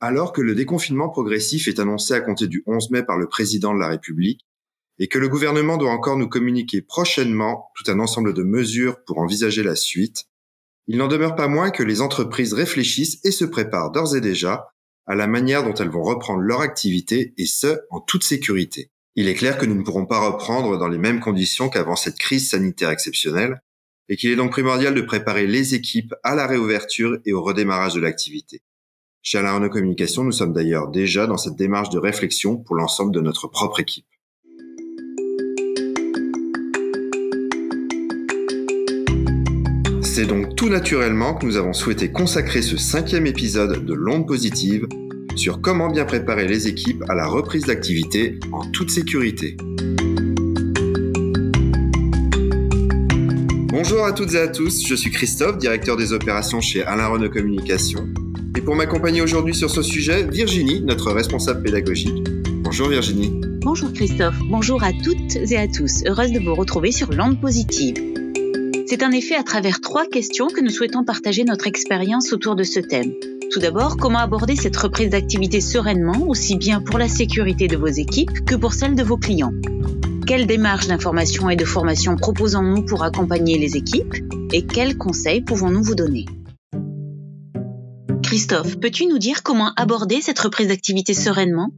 Alors que le déconfinement progressif est annoncé à compter du 11 mai par le président de la République et que le gouvernement doit encore nous communiquer prochainement tout un ensemble de mesures pour envisager la suite, il n'en demeure pas moins que les entreprises réfléchissent et se préparent d'ores et déjà à la manière dont elles vont reprendre leur activité et ce, en toute sécurité. Il est clair que nous ne pourrons pas reprendre dans les mêmes conditions qu'avant cette crise sanitaire exceptionnelle et qu'il est donc primordial de préparer les équipes à la réouverture et au redémarrage de l'activité. Chez Alain Renault Communication, nous sommes d'ailleurs déjà dans cette démarche de réflexion pour l'ensemble de notre propre équipe. C'est donc tout naturellement que nous avons souhaité consacrer ce cinquième épisode de L'onde positive sur comment bien préparer les équipes à la reprise d'activité en toute sécurité. Bonjour à toutes et à tous, je suis Christophe, directeur des opérations chez Alain Renault Communication. Pour m'accompagner aujourd'hui sur ce sujet, Virginie, notre responsable pédagogique. Bonjour Virginie. Bonjour Christophe, bonjour à toutes et à tous. Heureuse de vous retrouver sur L'onde positive. C'est en effet à travers trois questions que nous souhaitons partager notre expérience autour de ce thème. Tout d'abord, comment aborder cette reprise d'activité sereinement, aussi bien pour la sécurité de vos équipes que pour celle de vos clients? Quelles démarches d'information et de formation proposons-nous pour accompagner les équipes? Et quels conseils pouvons-nous vous donner? Christophe, peux-tu nous dire comment aborder cette reprise d'activité sereinement?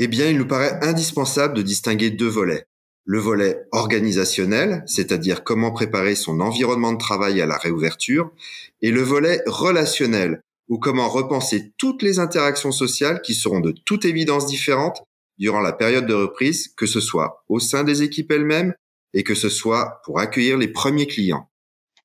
Eh bien, il nous paraît indispensable de distinguer deux volets le volet organisationnel, c'est-à-dire comment préparer son environnement de travail à la réouverture, et le volet relationnel, ou comment repenser toutes les interactions sociales qui seront de toute évidence différentes durant la période de reprise, que ce soit au sein des équipes elles-mêmes et que ce soit pour accueillir les premiers clients.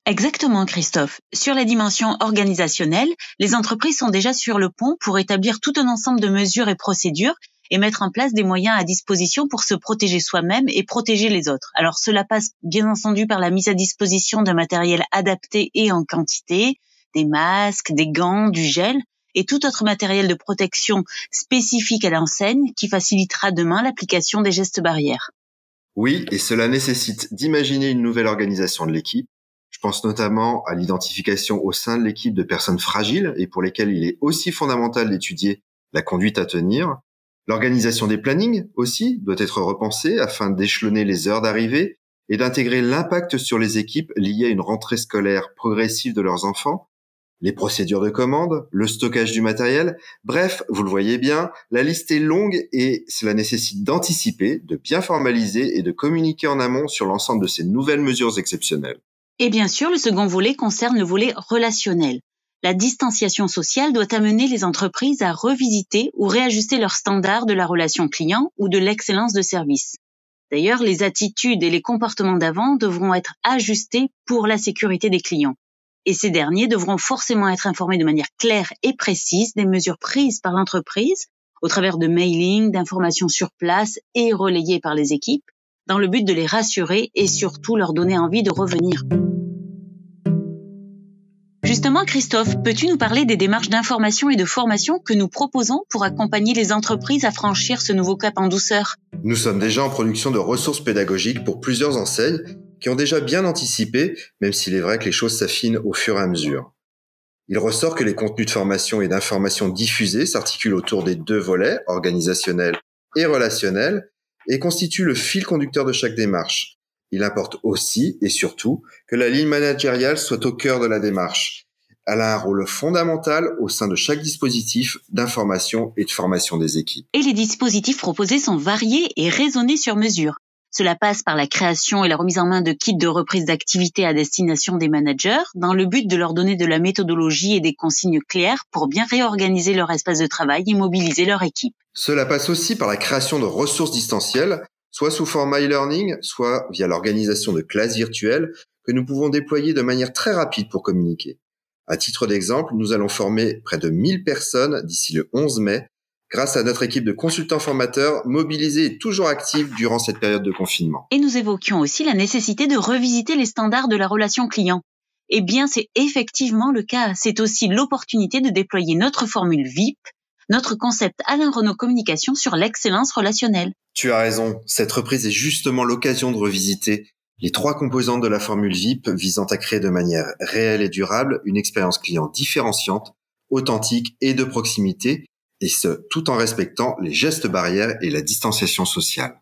Exactement, Christophe. Sur la dimension organisationnelle, les entreprises sont déjà sur le pont pour établir tout un ensemble de mesures et procédures et mettre en place des moyens à disposition pour se protéger soi-même et protéger les autres. Alors cela passe bien entendu par la mise à disposition de matériel adapté et en quantité, des masques, des gants, du gel et tout autre matériel de protection spécifique à l'enseigne qui facilitera demain l'application des gestes barrières. Oui, et cela nécessite d'imaginer une nouvelle organisation de l'équipe. Je pense notamment à l'identification au sein de l'équipe de personnes fragiles et pour lesquelles il est aussi fondamental d'étudier la conduite à tenir, L'organisation des plannings aussi doit être repensée afin d'échelonner les heures d'arrivée et d'intégrer l'impact sur les équipes lié à une rentrée scolaire progressive de leurs enfants, les procédures de commande, le stockage du matériel. Bref, vous le voyez bien, la liste est longue et cela nécessite d'anticiper, de bien formaliser et de communiquer en amont sur l'ensemble de ces nouvelles mesures exceptionnelles. Et bien sûr, le second volet concerne le volet relationnel la distanciation sociale doit amener les entreprises à revisiter ou réajuster leurs standards de la relation client ou de l'excellence de service. D'ailleurs, les attitudes et les comportements d'avant devront être ajustés pour la sécurité des clients. Et ces derniers devront forcément être informés de manière claire et précise des mesures prises par l'entreprise au travers de mailing, d'informations sur place et relayées par les équipes, dans le but de les rassurer et surtout leur donner envie de revenir. Justement, Christophe, peux-tu nous parler des démarches d'information et de formation que nous proposons pour accompagner les entreprises à franchir ce nouveau cap en douceur? Nous sommes déjà en production de ressources pédagogiques pour plusieurs enseignes qui ont déjà bien anticipé, même s'il est vrai que les choses s'affinent au fur et à mesure. Il ressort que les contenus de formation et d'information diffusés s'articulent autour des deux volets, organisationnels et relationnels, et constituent le fil conducteur de chaque démarche. Il importe aussi et surtout que la ligne managériale soit au cœur de la démarche. Elle a un rôle fondamental au sein de chaque dispositif d'information et de formation des équipes. Et les dispositifs proposés sont variés et raisonnés sur mesure. Cela passe par la création et la remise en main de kits de reprise d'activité à destination des managers dans le but de leur donner de la méthodologie et des consignes claires pour bien réorganiser leur espace de travail et mobiliser leur équipe. Cela passe aussi par la création de ressources distancielles soit sous format e-learning, soit via l'organisation de classes virtuelles que nous pouvons déployer de manière très rapide pour communiquer. À titre d'exemple, nous allons former près de 1000 personnes d'ici le 11 mai grâce à notre équipe de consultants formateurs mobilisés et toujours actifs durant cette période de confinement. Et nous évoquions aussi la nécessité de revisiter les standards de la relation client. Eh bien, c'est effectivement le cas. C'est aussi l'opportunité de déployer notre formule VIP notre concept Alain Renault Communication sur l'excellence relationnelle. Tu as raison, cette reprise est justement l'occasion de revisiter les trois composantes de la formule VIP visant à créer de manière réelle et durable une expérience client différenciante authentique et de proximité, et ce, tout en respectant les gestes barrières et la distanciation sociale.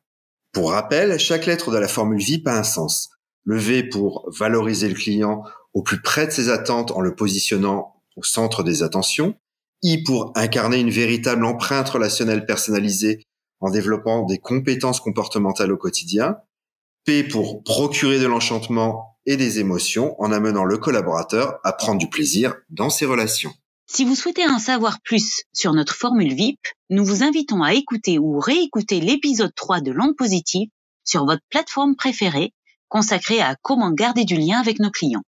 Pour rappel, chaque lettre de la formule VIP a un sens. Le V pour valoriser le client au plus près de ses attentes en le positionnant au centre des attentions. I pour incarner une véritable empreinte relationnelle personnalisée en développant des compétences comportementales au quotidien. P pour procurer de l'enchantement et des émotions en amenant le collaborateur à prendre du plaisir dans ses relations. Si vous souhaitez en savoir plus sur notre formule VIP, nous vous invitons à écouter ou réécouter l'épisode 3 de L'onde positive sur votre plateforme préférée consacré à comment garder du lien avec nos clients.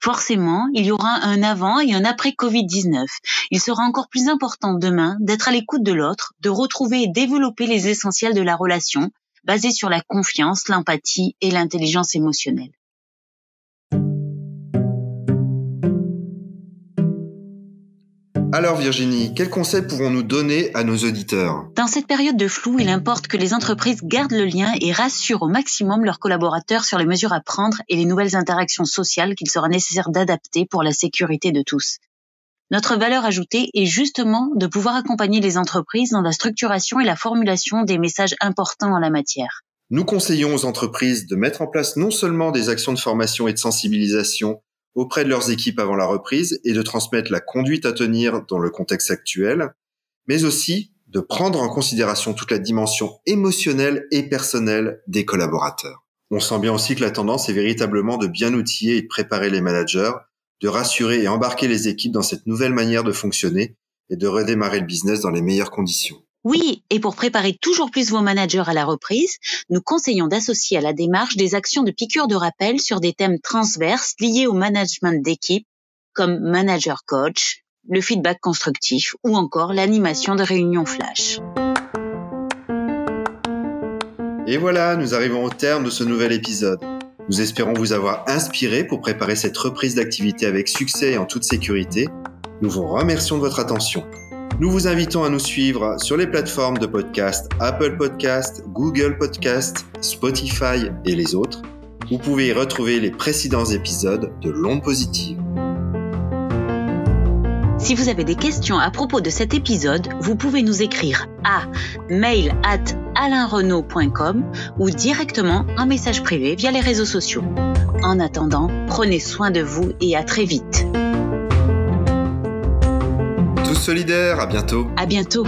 Forcément, il y aura un avant et un après Covid-19. Il sera encore plus important demain d'être à l'écoute de l'autre, de retrouver et développer les essentiels de la relation, basés sur la confiance, l'empathie et l'intelligence émotionnelle. Alors Virginie, quels conseils pouvons-nous donner à nos auditeurs? Dans cette période de flou, il importe que les entreprises gardent le lien et rassurent au maximum leurs collaborateurs sur les mesures à prendre et les nouvelles interactions sociales qu'il sera nécessaire d'adapter pour la sécurité de tous. Notre valeur ajoutée est justement de pouvoir accompagner les entreprises dans la structuration et la formulation des messages importants en la matière. Nous conseillons aux entreprises de mettre en place non seulement des actions de formation et de sensibilisation auprès de leurs équipes avant la reprise et de transmettre la conduite à tenir dans le contexte actuel, mais aussi de prendre en considération toute la dimension émotionnelle et personnelle des collaborateurs. On sent bien aussi que la tendance est véritablement de bien outiller et de préparer les managers, de rassurer et embarquer les équipes dans cette nouvelle manière de fonctionner et de redémarrer le business dans les meilleures conditions. Oui, et pour préparer toujours plus vos managers à la reprise, nous conseillons d'associer à la démarche des actions de piqûre de rappel sur des thèmes transverses liés au management d'équipe, comme manager coach, le feedback constructif ou encore l'animation de réunions flash. Et voilà, nous arrivons au terme de ce nouvel épisode. Nous espérons vous avoir inspiré pour préparer cette reprise d'activité avec succès et en toute sécurité. Nous vous remercions de votre attention. Nous vous invitons à nous suivre sur les plateformes de podcast Apple Podcast, Google Podcast, Spotify et les autres. Vous pouvez y retrouver les précédents épisodes de L'onde positive. Si vous avez des questions à propos de cet épisode, vous pouvez nous écrire à mail at alainrenault.com ou directement en message privé via les réseaux sociaux. En attendant, prenez soin de vous et à très vite solidaire, à bientôt. À bientôt.